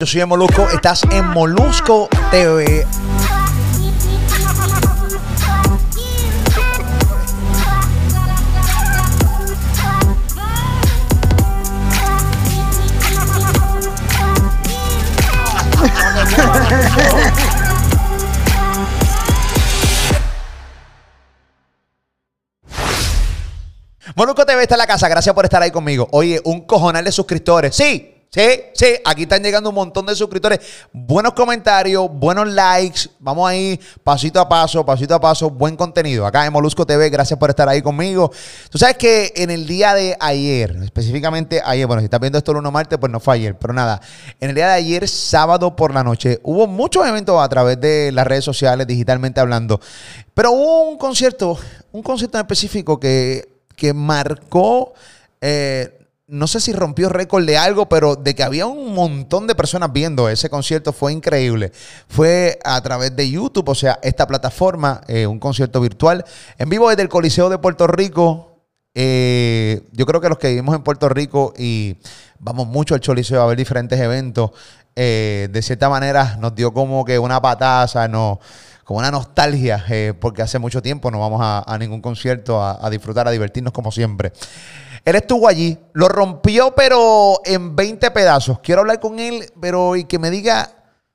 Yo soy en Molusco, estás en Molusco TV. Molusco TV está en la casa, gracias por estar ahí conmigo. Oye, un cojonal de suscriptores. Sí, Sí, sí, aquí están llegando un montón de suscriptores. Buenos comentarios, buenos likes. Vamos ahí pasito a paso, pasito a paso. Buen contenido. Acá en Molusco TV, gracias por estar ahí conmigo. Tú sabes que en el día de ayer, específicamente ayer, bueno, si estás viendo esto el 1 martes, pues no fue ayer, pero nada. En el día de ayer, sábado por la noche, hubo muchos eventos a través de las redes sociales, digitalmente hablando. Pero hubo un concierto, un concierto en específico que, que marcó. Eh, no sé si rompió récord de algo, pero de que había un montón de personas viendo ese concierto fue increíble. Fue a través de YouTube, o sea, esta plataforma, eh, un concierto virtual en vivo desde el Coliseo de Puerto Rico. Eh, yo creo que los que vivimos en Puerto Rico y vamos mucho al Coliseo a ver diferentes eventos, eh, de cierta manera nos dio como que una pataza, no como una nostalgia, porque hace mucho tiempo no vamos a, ningún concierto a disfrutar, a divertirnos como siempre. Él estuvo allí, lo rompió, pero en 20 pedazos. Quiero hablar con él, pero y que me diga.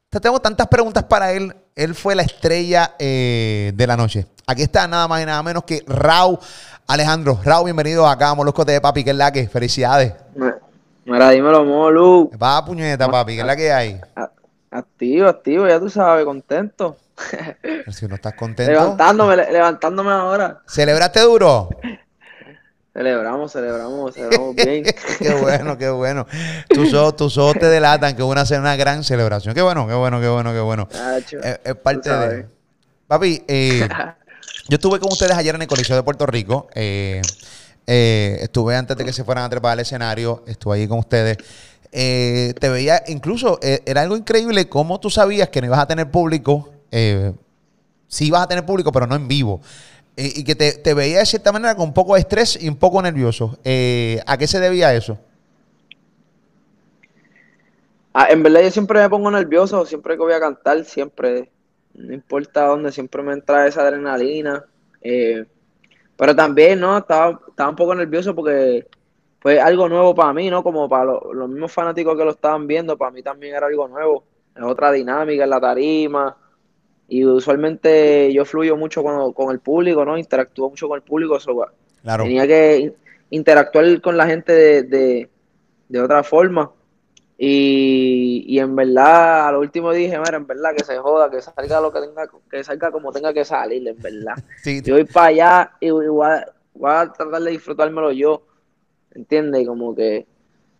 Tengo tantas preguntas para él. Él fue la estrella eh, de la noche. Aquí está nada más y nada menos que Raúl Alejandro. Raúl, bienvenido acá a Molusco de Papi, que es la que. Felicidades. Mira, dímelo, Molu. Va, puñeta, papi, ¿qué es la que hay? Activo, activo, ya tú sabes, contento. Si no estás contento. Levantándome, levantándome ahora. ¿Celebraste duro? Celebramos, celebramos, celebramos bien. qué bueno, qué bueno. Tus ojos, tus ojos te delatan que van a ser una gran celebración. Qué bueno, qué bueno, qué bueno, qué bueno. es, parte de... Papi, eh, yo estuve con ustedes ayer en el Coliseo de Puerto Rico. Eh, eh, estuve antes de que se fueran a trepar al escenario. Estuve ahí con ustedes. te veía, incluso, era algo increíble cómo tú sabías que no ibas a tener público. sí ibas a tener público, pero no en vivo. Eh, y que te, veía de cierta manera con un poco de estrés y un poco nervioso. Eh, ¿A qué se debía eso? Ah, en verdad yo siempre me pongo nervioso, siempre que voy a cantar, siempre, no importa dónde, siempre me entra esa adrenalina. Eh, pero también, ¿no? Estaba, estaba un poco nervioso porque fue algo nuevo para mí, ¿no? Como para los mismos fanáticos que lo estaban viendo, para mí también era algo nuevo. Es otra dinámica en la tarima, y usualmente yo fluyo mucho con, el público, ¿no? Interactúo mucho con el público. Tenía que interactuar con la gente de, otra forma. Y, en verdad, a lo último dije, mira, en verdad, que se joda, que salga lo que tenga, que salga como tenga que salir, en verdad. Yo voy para allá y, voy, a, tratar de disfrutármelo yo, ¿entiendes? Y como que,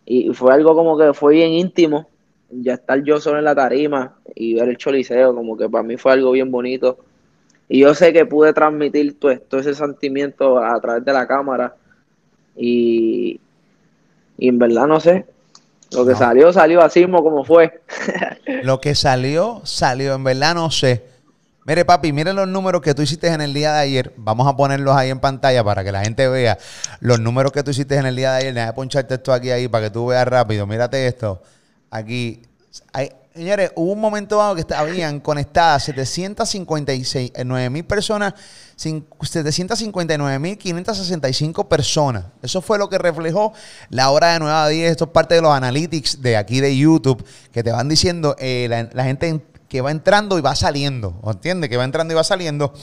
y fue algo como que fue bien íntimo, ya estar yo solo en la tarima y ver el choliseo, como que para mí fue algo bien bonito. Y yo sé que pude transmitir todo, ese sentimiento a través de la cámara. Y, en verdad no sé. Lo que salió, salió así como fue. Lo que salió, salió. En verdad no sé. Mire, papi, mire los números que tú hiciste en el día de ayer. Vamos a ponerlos ahí en pantalla para que la gente vea los números que tú hiciste en el día de ayer. Déjame poncharte esto aquí ahí para que tú veas rápido. Mírate esto. Aquí. Señores, hubo un momento dado que habían conectadas 756, 9 mil personas, 759.565 personas. Eso fue lo que reflejó la hora de 9 a 10. Esto es parte de los analytics de aquí de YouTube que te van diciendo eh, la, gente que va entrando y va saliendo. ¿Entiendes? Que va entrando y va saliendo.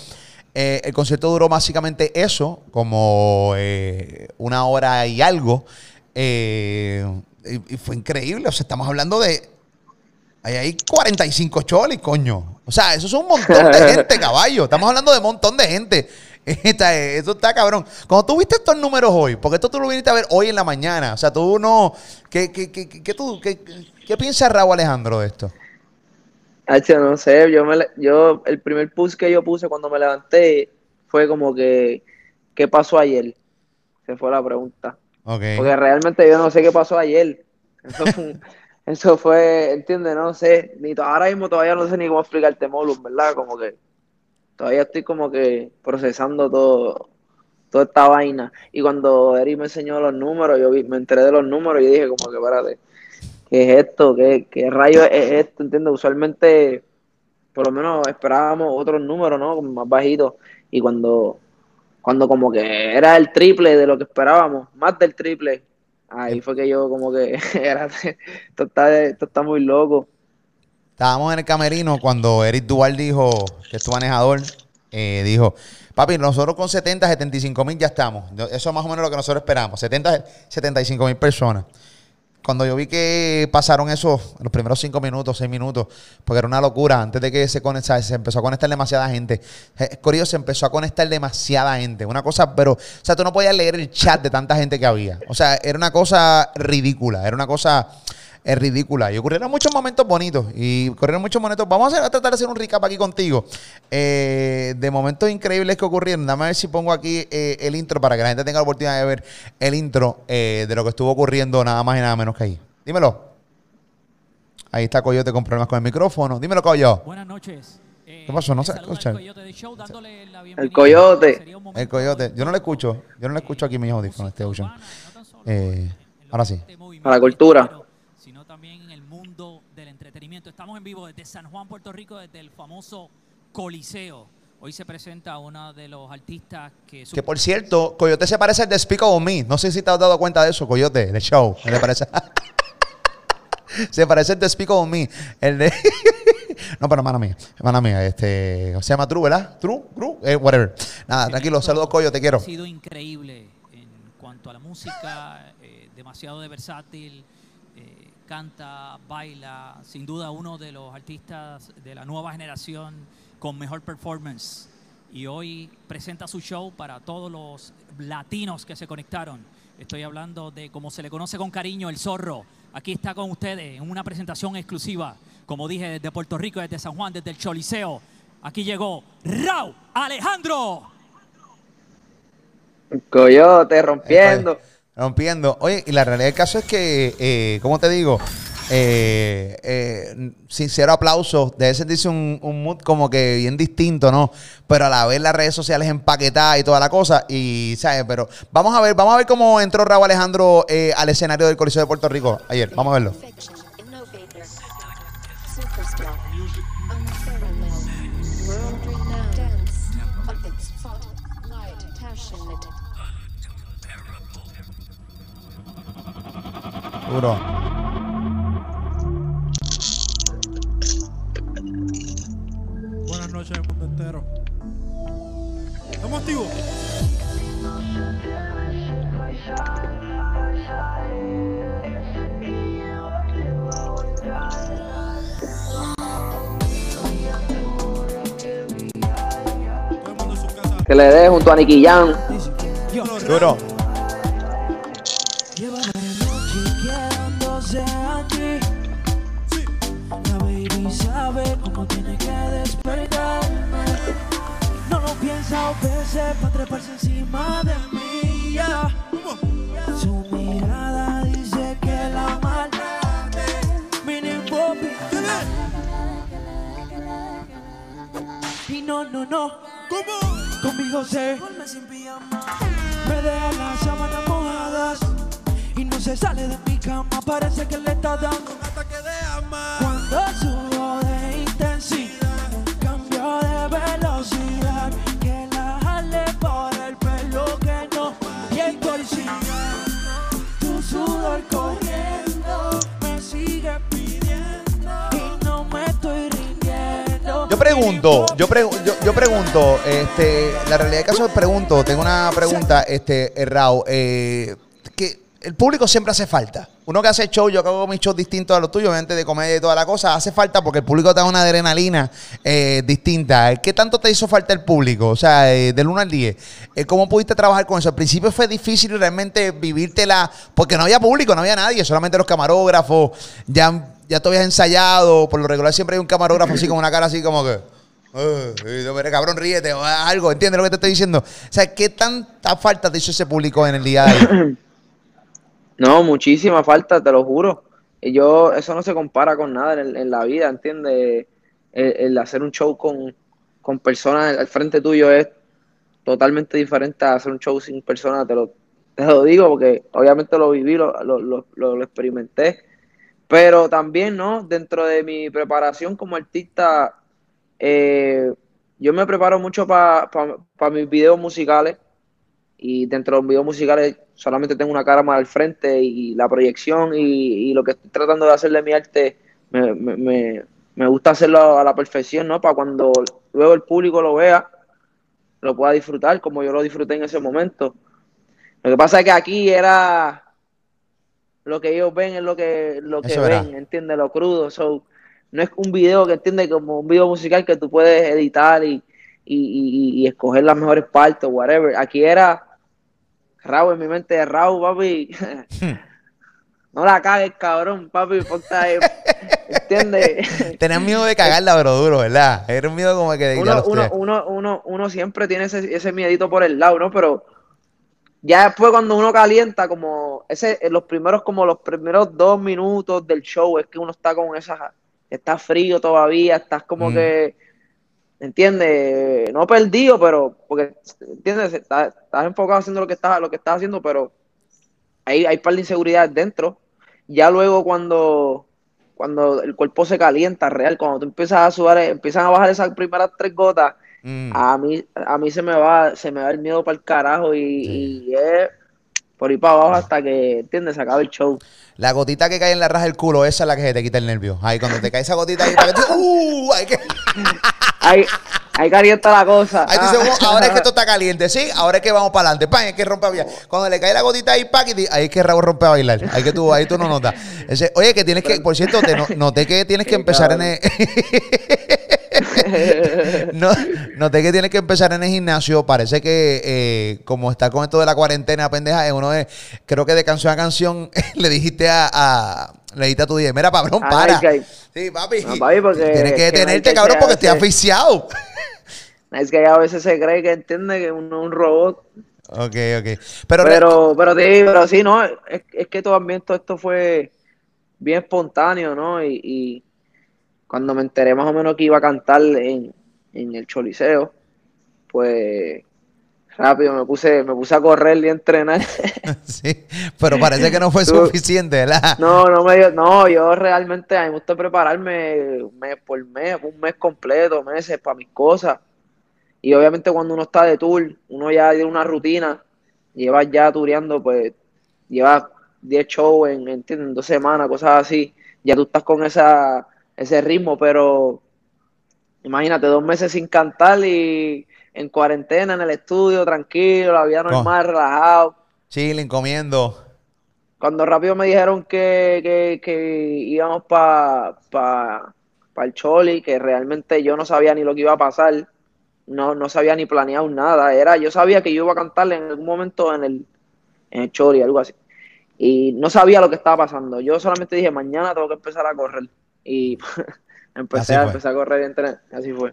Eh, el concierto duró básicamente eso, como eh, una hora y algo. Eh, y, fue increíble. O sea, estamos hablando de. Ahí hay 45 cholis, coño. O sea, eso es un montón de gente, caballo. Estamos hablando de un montón de gente. eso está cabrón. Cuando tú viste estos números hoy, porque esto tú lo viniste a ver hoy en la mañana. O sea, tú no. ¿Qué, qué, qué, qué tú, qué, qué piensa Raúl Alejandro de esto? H, no sé, yo, me, yo el primer push que yo puse cuando me levanté fue como que, ¿qué pasó ayer? Se fue la pregunta. Porque realmente yo no sé qué pasó ayer. Eso fue, eso fue ¿entiendes? No sé. Ni ahora mismo todavía no sé ni cómo explicarte Molum, ¿verdad? Como que todavía estoy como que procesando todo toda esta vaina. Y cuando Eri me enseñó los números, yo me enteré de los números y dije como que, espérate, ¿qué es esto? ¿Qué, qué rayo es esto? ¿Entiendes? Usualmente, por lo menos esperábamos otros números, ¿no? Más bajitos. Y cuando, cuando como que era el triple de lo que esperábamos, más del triple, ahí fue que yo como que era, esto está, esto está muy loco. Estábamos en el camerino cuando Eric Duval dijo, que es tu manejador, eh, dijo, papi, nosotros con 70, 75 mil ya estamos. Eso es más o menos lo que nosotros esperamos, 70, 75 mil personas. Cuando yo vi que pasaron esos, los primeros cinco minutos, seis minutos, porque era una locura, antes de que se conectara, se empezó a conectar demasiada gente. Eh, Corillo se empezó a conectar demasiada gente. Una cosa, pero, o sea, tú no podías leer el chat de tanta gente que había. O sea, era una cosa ridícula, era una cosa es ridícula. Y ocurrieron muchos momentos bonitos. Y ocurrieron muchos momentos. Vamos a, hacer, a tratar de hacer un recap aquí contigo. eh, de momentos increíbles que ocurrieron. Dame a ver si pongo aquí eh, el intro para que la gente tenga la oportunidad de ver el intro eh, de lo que estuvo ocurriendo nada más y nada menos que ahí. Dímelo. Ahí está Coyote con problemas con el micrófono. Dímelo, Coyo. Buenas noches. ¿Qué pasó? No se escucha. Coyote de Show, dándole la El. Coyote. El Coyote. Yo no le escucho. Yo no le escucho aquí mis audífonos, este Ocean. Eh, ahora sí. A la cultura. guitarrero, Sino también en el mundo del entretenimiento. Estamos en vivo desde San Juan, Puerto Rico, desde el famoso Coliseo. Hoy se presenta uno de los artistas que... Que por cierto, Coyote se parece al de Speak of Me. No sé si te has dado cuenta de eso, Coyote, del show. ¿Qué te parece? se parece al de Speak of Me. El de. no, pero hermana mía, hermana mía, este. Se llama True, ¿verdad? True, True, eh, whatever. Nada, tranquilo, saludos, Coyo, te quiero. Ha sido increíble en cuanto a la música, eh, demasiado de versátil, canta, baila, sin duda uno de los artistas de la nueva generación con mejor performance. Y hoy presenta su show para todos los latinos que se conectaron. Estoy hablando de como se le conoce con cariño, el zorro. Aquí está con ustedes en una presentación exclusiva. Como dije, desde Puerto Rico, desde San Juan, desde el Choliseo. Aquí llegó Rau Alejandro. Coyote rompiendo. Rompiendo. Oye, y la realidad del caso es que, eh, ¿cómo te digo? Eh, eh, sincero aplauso. Debe sentirse un, un mood como que bien distinto, ¿no? Pero a la vez las redes sociales empaquetadas y toda la cosa. Y, ¿sabes? Pero vamos a ver, vamos a ver cómo entró Raúl Alejandro eh, al escenario del Coliseo de Puerto Rico ayer. Vamos a verlo. Duro. Buenas noches al mundo entero. ¿Estamos activos? Todo el mundo en su casa. Que le dé junto a Nicky Jam. Duro. No, no, no. ¿Cómo? Conmigo se. Me deja las sábanas mojadas y no se sale de mi cama. Parece que le está dando Un ataque de ama. cuando subo de intensidad. Cambio de velocidad. Pregunto, yo, pregu- yo, yo pregunto, este, la realidad del caso es pregunto, tengo una pregunta, este, Raúl, eh, que el público siempre hace falta. Uno que hace show, yo hago mis shows distintos a los tuyos, obviamente de comedia y toda la cosa, hace falta porque el público te da una adrenalina eh, distinta. ¿Qué tanto te hizo falta el público? O sea, eh, del 1 al 10. eh, ¿Cómo pudiste trabajar con eso? Al principio fue difícil realmente vivírtela, porque no había público, no había nadie, solamente los camarógrafos, ya, ya tú habías ensayado, por lo regular siempre hay un camarógrafo así con una cara así como que... "Eh, y yo, "Mira, cabrón, ríete o algo, ¿entiendes lo que te estoy diciendo? O sea, ¿qué tanta falta te hizo ese público en el día de ayer? No, muchísima falta, te lo juro. Y yo, eso no se compara con nada en, en la vida, ¿entiendes? El, el hacer un show con, con personas al frente tuyo es totalmente diferente a hacer un show sin personas, te lo, te lo digo porque obviamente lo viví, lo, lo, lo- lo experimenté, Pero también, ¿no? Dentro de mi preparación como artista, eh, yo me preparo mucho para mis videos musicales. Y dentro de los videos musicales solamente tengo una cámara al frente y la proyección y, y lo que estoy tratando de hacer de mi arte me, me- me- me gusta hacerlo a la perfección, ¿no? Para cuando luego el público lo vea, lo pueda disfrutar como yo lo disfruté en ese momento. Lo que pasa es que aquí era lo que ellos ven es lo que, lo que Eso ven, era. ¿entiendes? Lo crudo. So, no es un video que entiende como un video musical que tú puedes editar y, y, y- y escoger las mejores partes, whatever. Aquí era Raúl en mi mente, Raúl, papi. no la cagues, cabrón, papi, ponte ahí. ¿Entiendes? Tenías miedo de cagarla, pero duro, ¿verdad? Era un miedo como que de uno, uno, uno, uno, uno siempre tiene ese, ese miedito por el lado, ¿no? Pero ya después cuando uno calienta, como ese, en los primeros, como los primeros dos minutos del show, es que uno está con esa, está frío todavía, estás como Mm. que, ¿entiendes? No perdido, pero, porque, ¿entiendes? Estás, estás enfocado haciendo lo que estás, lo que estás haciendo, pero hay, hay par de inseguridades dentro. Ya luego cuando, cuando el cuerpo se calienta, real, cuando tú empiezas a sudar, eh, empiezan a bajar esas primeras tres gotas, Mm. a mí, a mí se me va, se me va el miedo para el carajo y, Sí. y es por ir para abajo hasta que, ¿entiendes? Se acabe el show. La gotita que cae en la raja del culo, esa es la que se te quita el nervio. Ahí cuando te cae esa gotita ahí, para que tú, ¡uh! Hay que, Ahí, ahí calienta la cosa. ahí Ah. dices, "Oh, ahora es que esto está caliente, ¿sí? Ahora es que vamos para adelante. ¡Pam! Es que rompe a bailar. Cuando le cae la gotita ahí, di- Ahí es que Raúl rompe a bailar. Ahí que tú, ahí tú no notas. Ese- oye, que tienes que, por cierto, te no- noté que tienes que empezar en el, no, noté que tienes que empezar en el gimnasio. Parece que eh, como está con esto de la cuarentena, pendeja, es uno de, creo que de canción a canción le dijiste a, a le dijiste a tu día, mira, cabrón, Ah, para. Nice. Sí, papi. No, papi, porque Tienes que detenerte, cabrón, porque estoy asfixiado. Es que a veces se cree que entiende que uno es un robot. Ok, ok. Pero, Pero, pero, sí, pero sí, no, es, es que también todo esto fue bien espontáneo, ¿no? Y, y cuando me enteré más o menos que iba a cantar en, en el Choliseo, pues rápido me puse, me puse a correr y a entrenar. sí, pero parece que no fue Tú- suficiente, ¿verdad? No, no me dio, no, yo realmente a mí me gusta prepararme mes por mes, un mes completo, meses para mis cosas. Y obviamente cuando uno está de tour, uno ya tiene una rutina, llevas ya tureando, pues, llevas 10 shows en, ¿entiendes? en dos semanas, cosas así, ya tú estás con esa, ese ritmo, pero imagínate, dos meses sin cantar y en cuarentena, en el estudio, tranquilo, la vida normal, relajado. Chilling, comiendo. cuando rápido me dijeron que, que, que íbamos para pa, pa el Choli, que realmente yo no sabía ni lo que iba a pasar, no, no sabía ni planeado nada, era, yo sabía que yo iba a cantarle en algún momento en el, en el Choli, algo así, y no sabía lo que estaba pasando, yo solamente dije, mañana tengo que empezar a correr, y empecé, a, empecé a correr y entrenar, así fue,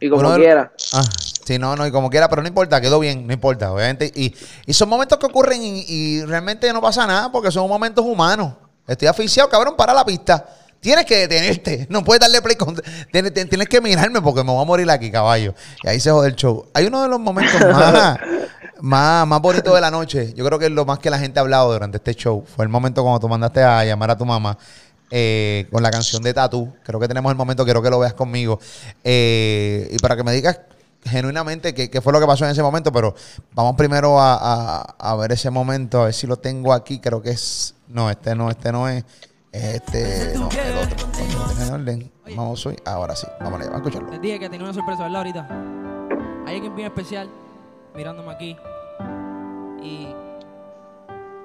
y como Uno de- quiera, Ah, sí, no, no, y como quiera, pero no importa, quedó bien, no importa, obviamente. Y, y son momentos que ocurren y, y realmente no pasa nada porque son momentos humanos. Estoy asfixiado, cabrón, para la pista. Tienes que detenerte, no puedes darle play. Con, tienes, tienes- tienes que mirarme porque me voy a morir aquí, caballo. Y ahí se jode el show. Hay uno de los momentos más, más, más bonitos de la noche. Yo creo que es lo más que la gente ha hablado durante este show. Fue el momento cuando tú mandaste a llamar a tu mamá eh, con la canción de Tatu. Creo que tenemos el momento, quiero que lo veas conmigo. Eh, y para que me digas genuinamente qué, qué fue lo que pasó en ese momento, pero vamos primero a, a- a ver ese momento, a ver si lo tengo aquí. Creo que es. No, este no, este no es. Este, no, el otro. Orden. Vamos hoy. Ahora sí, vamos a, vamos a escucharlo. Les dije que tenía una sorpresa, ¿verdad? Ahorita. Hay alguien bien especial mirándome aquí. Y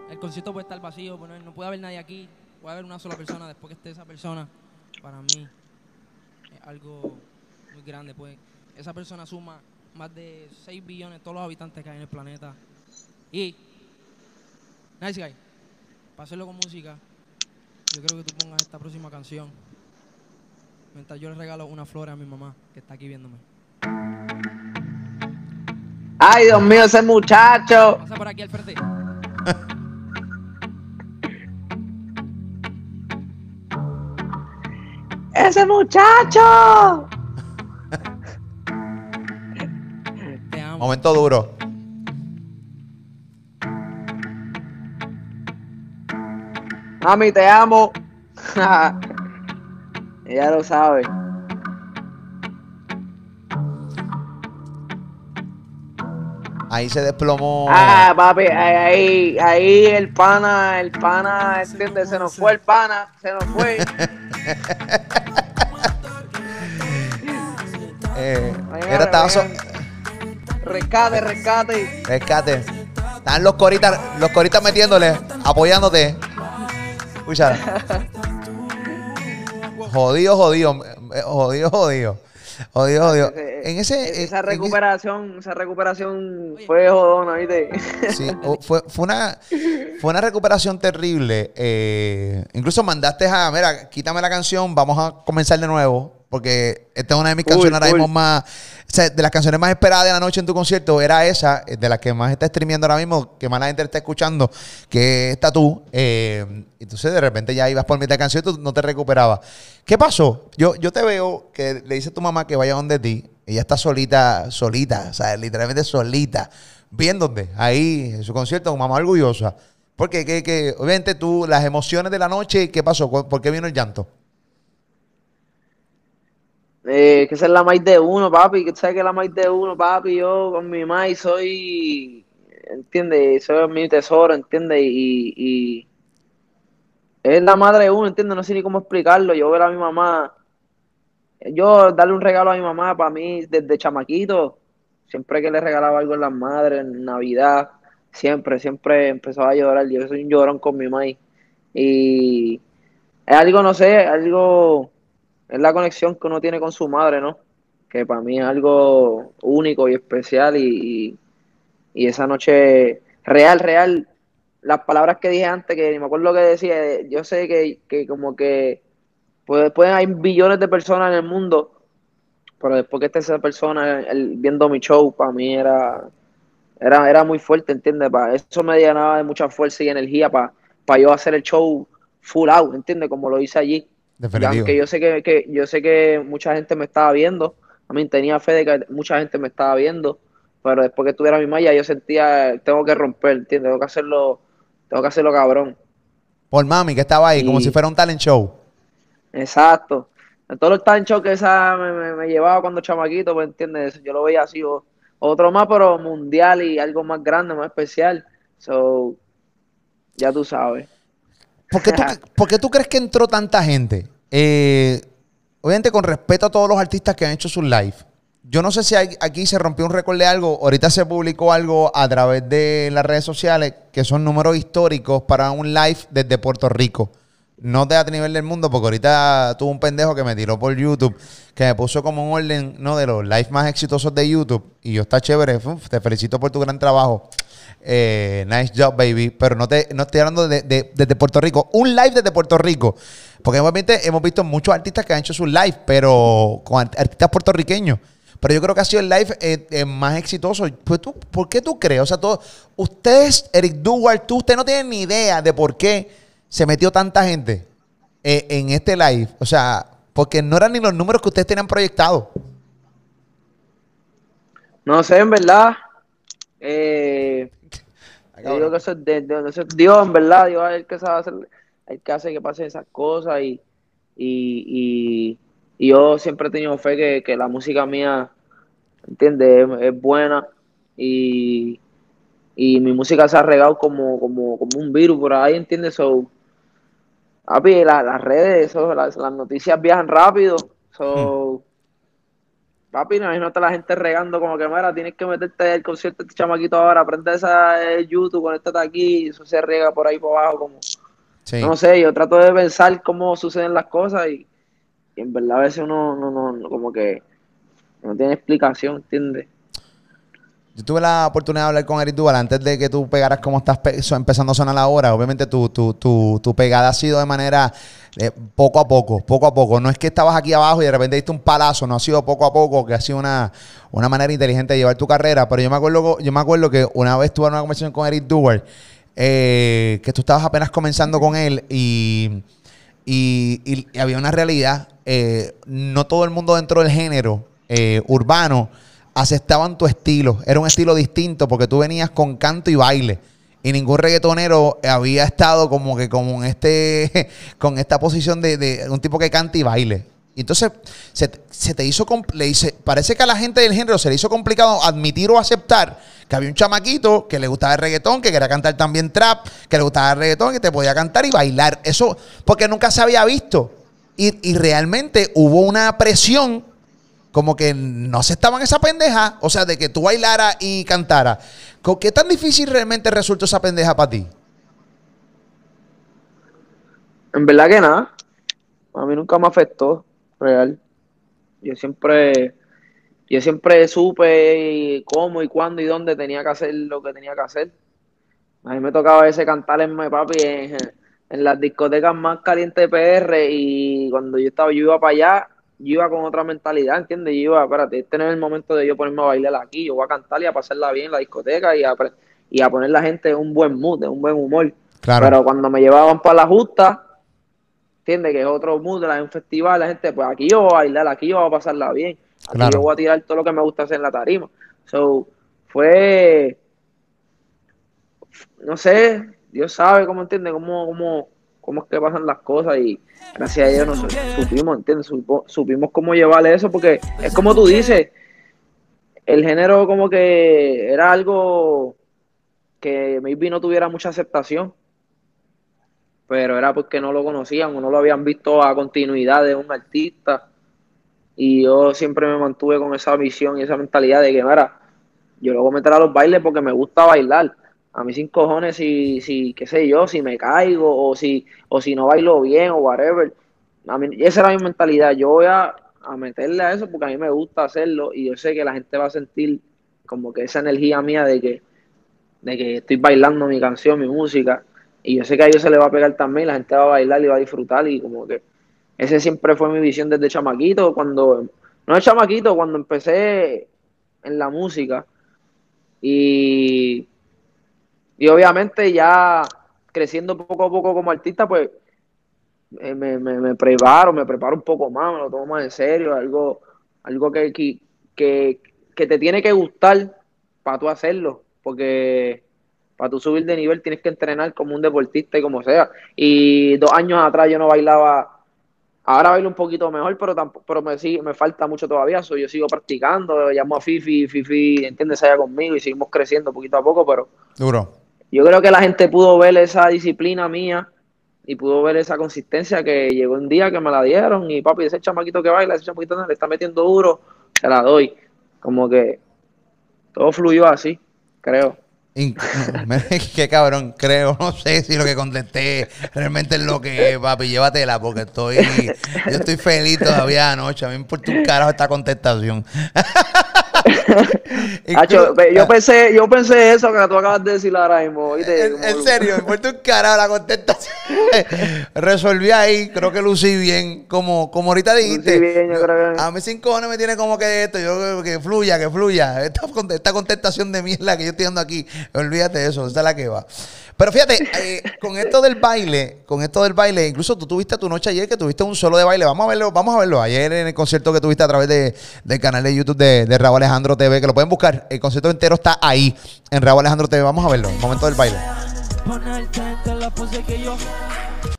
el concierto puede estar vacío, pero no puede haber nadie aquí. Puede haber una sola persona. Después que esté esa persona, para mí es algo muy grande. Pues esa persona suma más de 6 billones, todos los habitantes que hay en el planeta. Y, Nice Guy, para hacerlo con música, yo creo que tú pongas esta próxima canción. Mientras yo le regalo una flor a mi mamá, que está aquí viéndome. ay Dios mío, ese muchacho, Pasa por aquí al frente. ese muchacho. Te amo. Momento duro. Mami, te amo. Ella lo sabe. Ahí se desplomó. Ah, papi, ahí, ahí, el pana, el pana, ¿entiendes? Se nos fue el pana, se nos fue. Eh, era, estaba so-. Rescate, rescate. Rescate. Están los coritas, los coritas metiéndole, apoyándote. Escucha. Jodido, jodido. eh, Jodido, jodido. Jodido, jodido. En ese. Esa en- recuperación, esa recuperación fue jodona, ¿viste? Sí, fue, fue, una, fue una recuperación terrible. eh, incluso mandaste a, mira, quítame la canción, vamos a comenzar de nuevo. Porque esta es una de mis canciones ahora mismo más. O sea, de las canciones más esperadas de la noche en tu concierto, era esa, eh, de las que más está streameando ahora mismo, que más la gente está escuchando, que está tú. Eh, entonces, de repente ya ibas por mitad de canción y tú no te recuperabas. ¿Qué pasó? Yo, yo te veo que le dice a tu mamá que vaya donde ti. Ella está solita, solita, o sea, literalmente solita. Viéndote ahí en su concierto, con mamá orgullosa. Porque, que, que, obviamente, tú, las emociones de la noche, ¿qué pasó? ¿Cu- ¿Por qué vino el llanto? Eh, que es la maíz de uno, papi. Que sabes que es la maíz de uno, papi. Yo con mi maíz soy, ¿entiendes? Soy mi tesoro, ¿entiendes? Y, y es la madre de uno, ¿entiendes? No sé ni cómo explicarlo. Yo ver a mi mamá, yo darle un regalo a mi mamá, para mí, desde chamaquito, siempre que le regalaba algo en las madres, en Navidad, siempre, siempre empezaba a llorar. Yo soy un llorón con mi maíz. Y es algo, no sé, algo es la conexión que uno tiene con su madre, ¿no? Que para mí es algo único y especial y, y- esa noche real, real, las palabras que dije antes, que ni me acuerdo lo que decía, yo sé que, que como que puede- pueden hay billones de personas en el mundo, pero después que esté esa persona el- viendo mi show, para mí era, era, era muy fuerte, ¿entiendes? Pa- eso me llenaba de mucha fuerza y energía para yo hacer el show full out, ¿entiendes? Como lo hice allí. Definitivo. aunque yo sé que, que- yo sé que mucha gente me estaba viendo, a mí tenía fe de que mucha gente me estaba viendo, pero después que tuviera mi malla yo sentía tengo que romper, ¿entiendes? Tengo que hacerlo, tengo que hacerlo cabrón. Por mami, que estaba ahí, como si fuera un talent show. Exacto. Todos los talent shows que esa me, me- me llevaba cuando chamaquito, pues entiendes, yo lo veía así, o- otro más, pero mundial y algo más grande, más especial. So, ya tú sabes. ¿Por qué tú, por qué tú crees que entró tanta gente? Eh, obviamente con respeto a todos los artistas que han hecho sus live. Yo no sé si hay- aquí se rompió un récord de algo. Ahorita se publicó algo a través de las redes sociales que son números históricos para un live desde Puerto Rico. No de a nivel del mundo, porque ahorita tuve un pendejo que me tiró por YouTube, que me puso como un orden ¿no? de los lives más exitosos de YouTube. Y yo está chévere. Te felicito por tu gran trabajo. Eh, nice job, baby. Pero no, te, no estoy hablando de, de- desde Puerto Rico. Un live desde Puerto Rico. Porque obviamente hemos visto muchos artistas que han hecho sus live, pero con art- artistas puertorriqueños. Pero yo creo que ha sido el live eh, eh, más exitoso. Pues tú, ¿Por qué tú crees? O sea, todo, ustedes, Eric Duwar, tú, usted no tienen ni idea de por qué se metió tanta gente eh, en este live. O sea, porque no eran ni los números que ustedes tenían proyectados. No sé, en verdad. Eh, yo digo que eso es, de, de- eso es Dios, en verdad. Dios es el que sabe hacer, el que hace que pasen esas cosas. Y, y, y, y yo siempre he tenido fe que, que la música mía, ¿entiendes? Es, es buena. Y, y mi música se ha regado como, como, como un virus por ahí, ¿entiendes? So, papi, la- las redes, eso, las, las noticias viajan rápido. So, Papi, no imagínate la gente regando como que, mira, tienes que meterte al concierto de este chamaquito ahora, prende esa eh, YouTube, conéctate aquí, y eso se riega por ahí por abajo, como, Sí. no sé, yo trato de pensar cómo suceden las cosas y, y en verdad a veces uno no, no, no, como que no tiene explicación, ¿entiendes? Yo tuve la oportunidad de hablar con Eric Duval antes de que tú pegaras como estás empezando a sonar ahora. Obviamente tu, tu, tu, tu pegada ha sido de manera eh, poco a poco, poco a poco. No es que estabas aquí abajo y de repente diste un palazo, no ha sido poco a poco, que ha sido una, una manera inteligente de llevar tu carrera. Pero yo me acuerdo, yo me acuerdo que una vez tuve una conversación con Eric Duval, eh, que tú estabas apenas comenzando con él y, y- y- había una realidad. eh, no todo el mundo dentro del género urbano aceptaban tu estilo. Era un estilo distinto porque tú venías con canto y baile. y ningún reggaetonero había estado como que como en este, con esta posición de, de un tipo que canta y baile. Y entonces se, se te hizo, le parece que a la gente del género se le hizo complicado admitir o aceptar que había un chamaquito que le gustaba el reggaetón, que quería cantar también trap, que le gustaba el reggaetón, que te podía cantar y bailar. Eso, porque nunca se había visto. Y, y realmente hubo una presión como que no se estaban esa pendeja, o sea, de que tú bailaras y cantaras. Co- ¿Qué tan difícil realmente resultó esa pendeja para ti? En verdad que nada. A mí nunca me afectó, real. Yo siempre, yo siempre supe cómo y cuándo y dónde tenía que hacer lo que tenía que hacer. A mí me tocaba veces cantar en mi papi en, en las discotecas más calientes de PR y cuando yo estaba, yo iba para allá, yo iba con otra mentalidad, ¿entiendes? Yo iba, espérate, este no es el momento de yo ponerme a bailar aquí, yo voy a cantar y a pasarla bien en la discoteca y a, y a poner la gente en un buen mood, en un buen humor. Claro. Pero cuando me llevaban para la justa, entiende que es otro mood, la- un festival, la gente, pues aquí yo voy a bailar, aquí yo voy a pasarla bien, aquí Claro. yo voy a tirar todo lo que me gusta hacer en la tarima. So, fue, no sé, Dios sabe cómo entiende, cómo, cómo, cómo es que pasan las cosas y gracias a Dios nos supimos, ¿entiendes? Supimos cómo llevarle eso porque es como tú dices, el género como que era algo que maybe no tuviera mucha aceptación, pero era porque no lo conocían o no lo habían visto a continuidad de un artista. Y yo siempre me mantuve con esa visión y esa mentalidad de que, mira, yo lo voy a meter a los bailes porque me gusta bailar. A mí sin cojones si, si, qué sé yo, si me caigo o si, o si no bailo bien o whatever. A mí, esa era mi mentalidad. Yo voy a, a meterle a eso porque a mí me gusta hacerlo y yo sé que la gente va a sentir como que esa energía mía de que, de que estoy bailando mi canción, mi música. Y yo sé que a ellos se le va a pegar también, la gente va a bailar y va a disfrutar y como que ese siempre fue mi visión desde chamaquito, cuando, no de chamaquito, cuando empecé en la música. Y, y obviamente ya creciendo poco a poco como artista, pues eh, me, me, me preparo, me preparo un poco más, me lo tomo más en serio, algo, algo que, que, que, te tiene que gustar para tú hacerlo, porque para tú subir de nivel tienes que entrenar como un deportista y como sea. Y dos años atrás yo no bailaba, ahora bailo un poquito mejor, pero tampoco, pero me, sigue- me falta mucho todavía, so, yo sigo practicando, llamo a Fifi, Fifi, entiendes, allá conmigo y seguimos creciendo poquito a poco, pero Duro. Yo creo que la gente pudo ver esa disciplina mía y pudo ver esa consistencia que llegó un día que me la dieron y papi, ese chamaquito que baila, ese chamaquito le está metiendo duro, se la doy. Como que todo fluyó así, creo. Qué cabrón, creo, no sé si lo que contesté realmente es lo que es, papi, llévatela, porque estoy, yo estoy feliz todavía anoche, a mí me importa un carajo esta contestación. Hacho, yo Ah, pensé, yo pensé eso que tú acabas de decir ahora mismo. ¿oíste? en, serio, me importa un carajo la contestación. Resolví ahí, creo que lucí bien, como, como ahorita dijiste. bien, yo creo que- A mí sin cojones me tiene como que esto, yo que fluya, que fluya. Esta contestación de mierda que yo estoy dando aquí, olvídate de eso, esa es la que va. Pero fíjate, eh, con esto del baile, con esto del baile, incluso tú tuviste tu noche ayer que tuviste un solo de baile. Vamos a verlo, vamos a verlo ayer en el concierto que tuviste a través de, del canal de YouTube de, de Raúl Alejandro TV, que lo pueden buscar. El concierto entero está ahí en Raúl Alejandro TV. Vamos a verlo, momento del baile.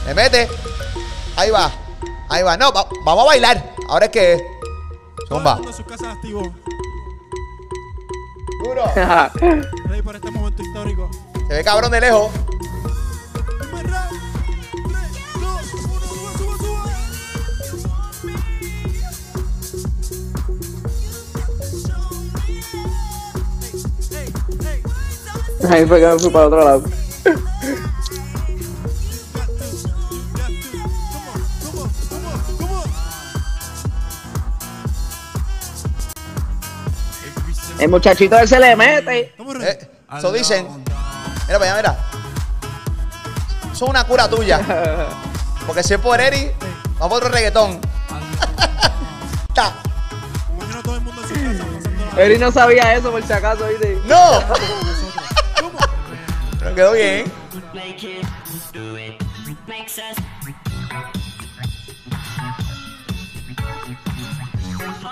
Le mete. Ahí va. Ahí va. No, va- vamos a bailar. Ahora es que. Zumba. Duro. Ready para este momento histórico. Se ve cabrón de lejos. Ahí fue que me fui para otro lado. El muchachito él se le mete. Ready. Eh, eso dicen. Mira allá, mira. Eso es una cura tuya. Porque si es por Eri, vamos por otro reggaetón. A Eri no sabía eso por si acaso, ¿viste? ¡No! Quedó bien.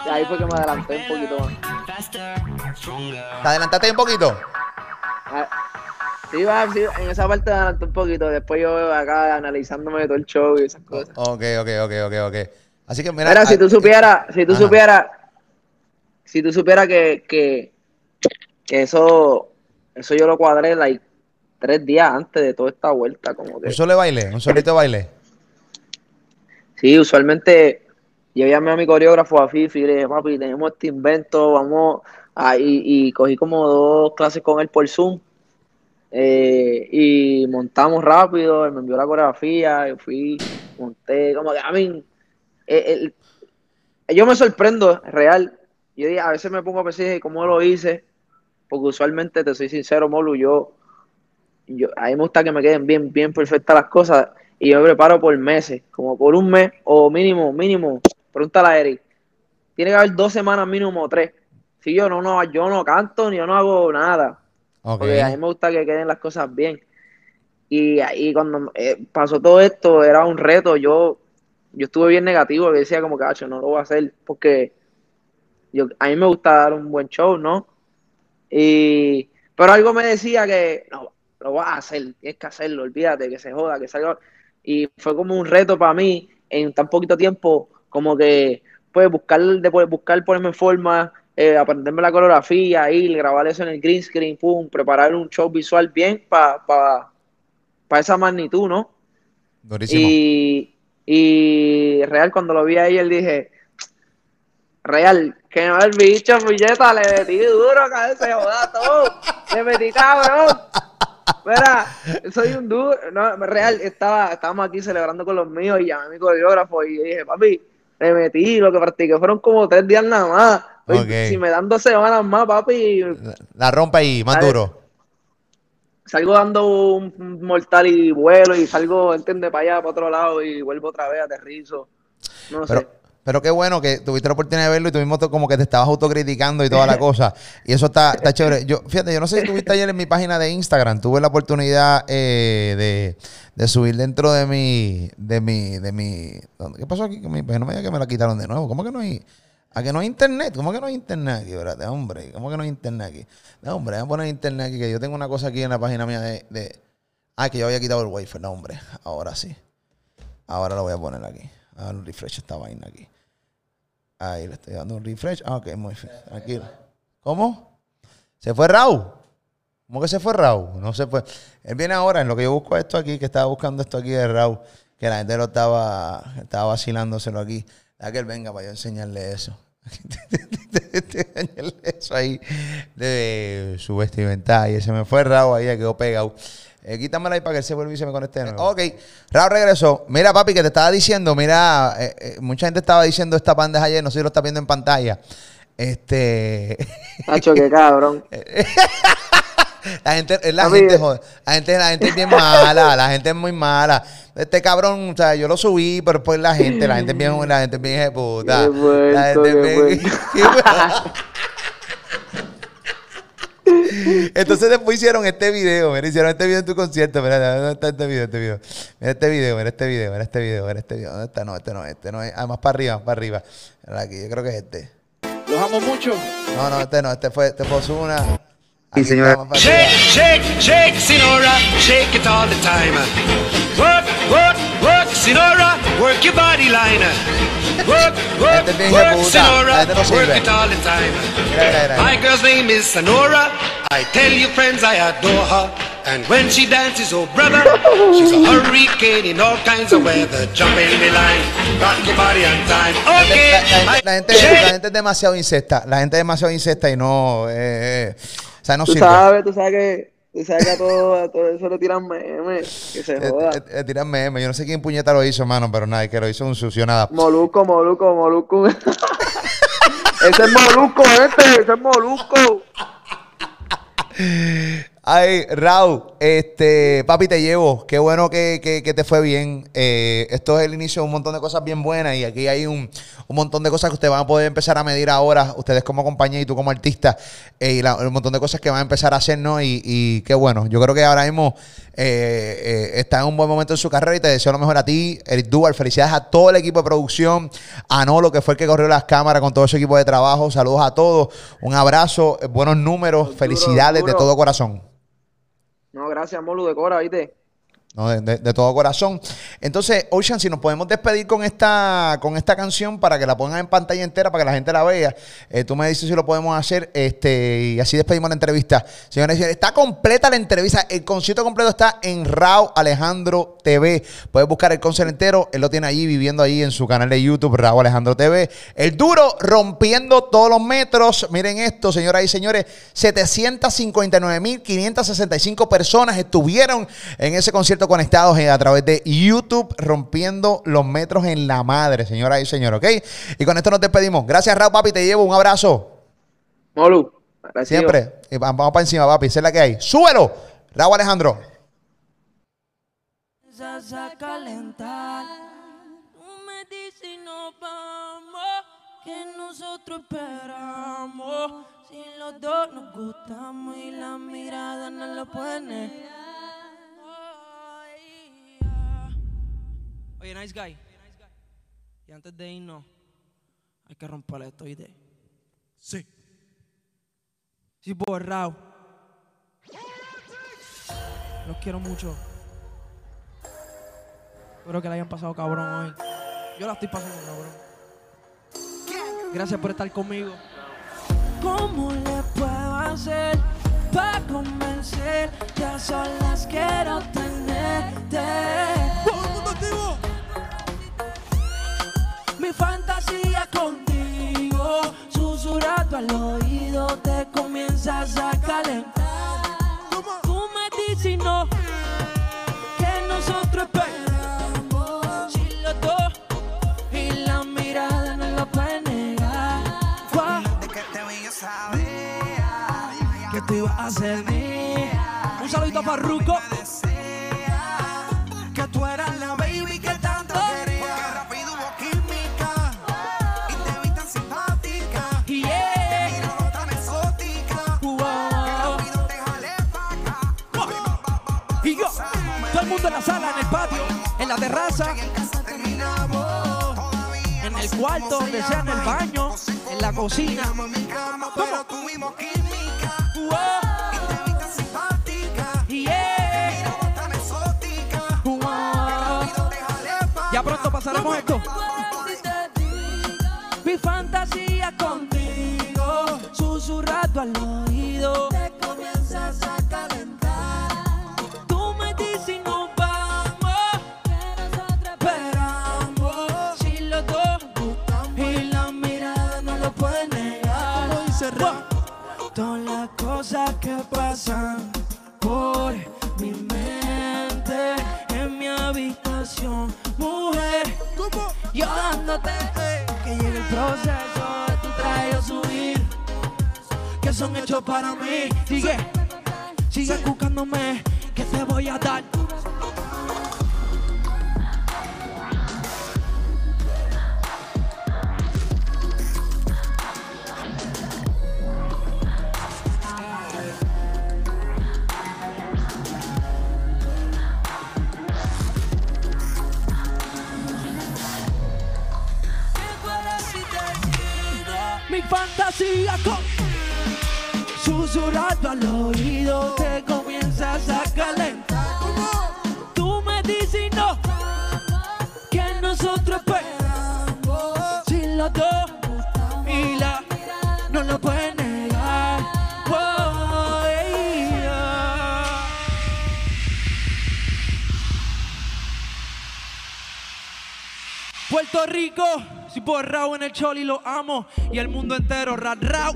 Y ahí fue que me adelanté un poquito más. ¿Te adelantaste un poquito? Ah, Sí, va, sí, en esa parte me adelanté un poquito. Después yo acá analizándome todo el show y esas cosas. Ok, ok, ok, ok, ok. Así que mira. Mira, si ah, tú supieras, si tú supieras, si tú supieras que, que, que eso, eso yo lo cuadré like tres días antes de toda esta vuelta, como que. Un solo baile, un solito baile. Sí, usualmente yo llamé a mi coreógrafo, a Fifi, y le dije, papi, tenemos este invento, vamos a, y, y cogí como dos clases con él por Zoom. eh, y montamos rápido, él me envió la coreografía, yo fui, monté, como que a mí, eh, el- yo me sorprendo, real. Yo a veces me pongo a pensar cómo lo hice, porque usualmente, te soy sincero, Molu, yo, yo, a mí me gusta que me queden bien, bien perfectas las cosas y yo me preparo por meses, como por un mes o mínimo, mínimo, pregúntale a Eric, tiene que haber dos semanas mínimo o tres. Si yo no, no, yo no canto ni yo no hago nada, Ok. porque a mí me gusta que queden las cosas bien. Y ahí cuando eh, pasó todo esto, era un reto, yo, yo estuve bien negativo, que decía como que, "Acho, no lo voy a hacer, porque yo, a mí me gusta dar un buen show, ¿no? Y, pero algo me decía que, no, lo vas a hacer, tienes que hacerlo, olvídate, que se joda, que salga. Y fue como un reto para mí, en tan poquito tiempo, como que, pues, buscar, después buscar ponerme en forma, eh, aprenderme la coreografía, ir, grabar eso en el green screen, pum, preparar un show visual bien para pa, pa esa magnitud, ¿no? Durísimo. Y, y Real, cuando lo vi a él dije, Real, que no el bicho, puñeta, le metí duro, cabrón, se joda todo. Le metí cabrón. Mira, soy un duro. No, Real, estaba, estábamos aquí celebrando con los míos y llamé a mi coreógrafo y dije, papi, le metí, lo que practiqué fueron como tres días nada más. Si me dan dos semanas más, papi, La, la rompe ahí, más duro. salgo dando un mortal y vuelo y salgo, entiende, para allá, para otro lado y vuelvo otra vez, aterrizo. No sé. Pero, qué bueno que tuviste la oportunidad de verlo y tú mismo como que te estabas autocriticando y toda la cosa. Y eso está, está chévere. Yo, fíjate, yo no sé si tuviste ayer en mi página de Instagram, tuve la oportunidad eh, de, de subir dentro de mi, de mi, de mi. ¿dónde- ¿Qué pasó aquí? pues no me digas que me la quitaron de nuevo. ¿Cómo que no hay? ¿A que no hay internet? ¿Cómo que no hay internet aquí? Espérate, hombre. ¿Cómo que no hay internet aquí? No, hombre, voy a poner internet aquí, que yo tengo una cosa aquí en la página mía de. de- ah, que yo había quitado el wifi. No, hombre. Ahora sí. Ahora lo voy a poner aquí. A un refresh esta vaina aquí. Ahí le estoy dando un refresh. Ah, ok, muy bien. Tranquilo. ¿Cómo? ¿Se fue Raúl? ¿Cómo que se fue Raúl? No se fue. Él viene ahora en lo que yo busco esto aquí, que estaba buscando esto aquí de Raúl, que la gente lo estaba, estaba vacilándoselo aquí. Da que él venga para yo enseñarle eso. enseñarle eso ahí de su vestimenta. Y se me fue Raúl ahí, ya quedó pegado. Eh, quítamela ahí para que él se vuelva y se me conecte. de nuevo. Ok, Raúl regresó. Mira, papi, que te estaba diciendo, mira, eh, eh, mucha gente estaba diciendo esta bandeja ayer, no sé si lo está viendo en pantalla. Este. Nacho, qué cabrón. La gente, es la gente, eh. joder. La gente, la gente es bien mala, la gente es muy mala. Este cabrón, o sea, yo lo subí, pero después la gente, la gente es bien, la gente es bien ejecuta. Qué vuelto, la gente qué es bien- Entonces después hicieron este video, mira, hicieron este video en tu concierto, mira, ¿dónde está este video? Este video. Mira este video, mira este video, mira este video, mira este video. ¿Dónde está? No, este no, este no es. Ah, más para arriba, más para arriba. Mira aquí, yo creo que es este. Los amo mucho. No, no, este no, este fue, este fue. Sí, Aquí señora. Shake, shake, shake, Sinora, shake it all the time. Work, work, work, Sinora, work your body line. Work, work, Este es bien work, hijueputa. Sinora, work it all the time. My girl's name is Sonora. I tell you, friends, I adore her. And when she dances, oh brother, she's a hurricane in all kinds of weather. Jump in the line, rock your body on time. Okay, la- la- la gente, la gente es demasiado incesta. La gente es demasiado incesta y no. eh, eh, o sea, no Tú sirve. sabes, tú sabes que, tú sabes que a todo, a todo eso le tiran memes, que se Eh, joda. eh, eh, tiran meme. Yo no sé quién puñeta lo hizo, mano, pero nada, que lo hizo un sucio, nada. Moluco, Moluco, Moluco. ese es Moluco, este, ese es Moluco. Ay, Raúl, este, papi, te llevo. Qué bueno que, que- que te fue bien. Eh, esto es el inicio de un montón de cosas bien buenas y aquí hay un, un montón de cosas que ustedes van a poder empezar a medir ahora, ustedes como compañía y tú como artista, eh, y la- un montón de cosas que van a empezar a hacer, ¿no? Y, y qué bueno. Yo creo que ahora mismo eh, está en un buen momento en su carrera y te deseo lo mejor a ti, Eric Duval. Felicidades a todo el equipo de producción, a Nolo, que fue el que corrió las cámaras con todo su equipo de trabajo. Saludos a todos. Un abrazo, buenos números, Duro, felicidades de todo corazón. No, gracias. Molu de Cora, ¿viste? No, de, todo corazón. Entonces, Ocean, si nos podemos despedir con esta, con esta canción para que la pongan en pantalla entera, para que la gente la vea. Eh, tú me dices si lo podemos hacer este, y así despedimos la entrevista. Señores está completa la entrevista. El concierto completo está en Rao Alejandro TV. Puedes buscar el concierto entero. Él lo tiene allí viviendo ahí en su canal de YouTube, Rao Alejandro TV. El duro rompiendo todos los metros. Miren esto, señoras y señores. 759.565 personas estuvieron en ese concierto conectados eh, a través de YouTube, rompiendo los metros en la madre, señoras y señores, ¿ok? Y con esto nos despedimos. Gracias, Raúl, papi, te llevo un abrazo. Molu. Siempre. Y va- vamos para encima, papi, esa es la que hay. ¡Súbelo! Raúl Alejandro. Comienzas a calentar. Tú me dices y nos vamos, que nosotros esperamos. Si los dos nos gustamos y la mirada no lo pone. Oye, nice guy. Y antes de irnos, hay que romper esto, ¿oíste? Sí. Sí, borrado. Los quiero mucho. Espero que la hayan pasado cabrón hoy. Yo la estoy pasando cabrón. Gracias por estar conmigo. ¿Cómo le puedo hacer para convencer? Ya son las quiero tenerte. ¡Todo el mundo activo! Mi fantasía contigo, susurrando al oído, te comienzas a calentar. Tú me dices no, que nosotros esperamos. Si los dos y la mirada no lo puede negar. Guau. Que tú ibas a ser mía. Un saludito para Ruco. Que tú eras el mundo en la sala, en el patio, en la terraza, En el cuarto, donde sea, en el baño, en la cocina. pa' Ya pronto pasaremos esto. Mi fantasía contigo, susurrando al Yo dándote que llegue el proceso de tu traje subir, que son hechos para mí. Sigue, sigue buscándome, que te voy a dar. Rico, si por Raúl en el Choli lo amo y el mundo entero, Rad Rau.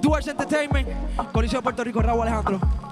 Duars Entertainment, Coliseo de Puerto Rico, Raúl Alejandro.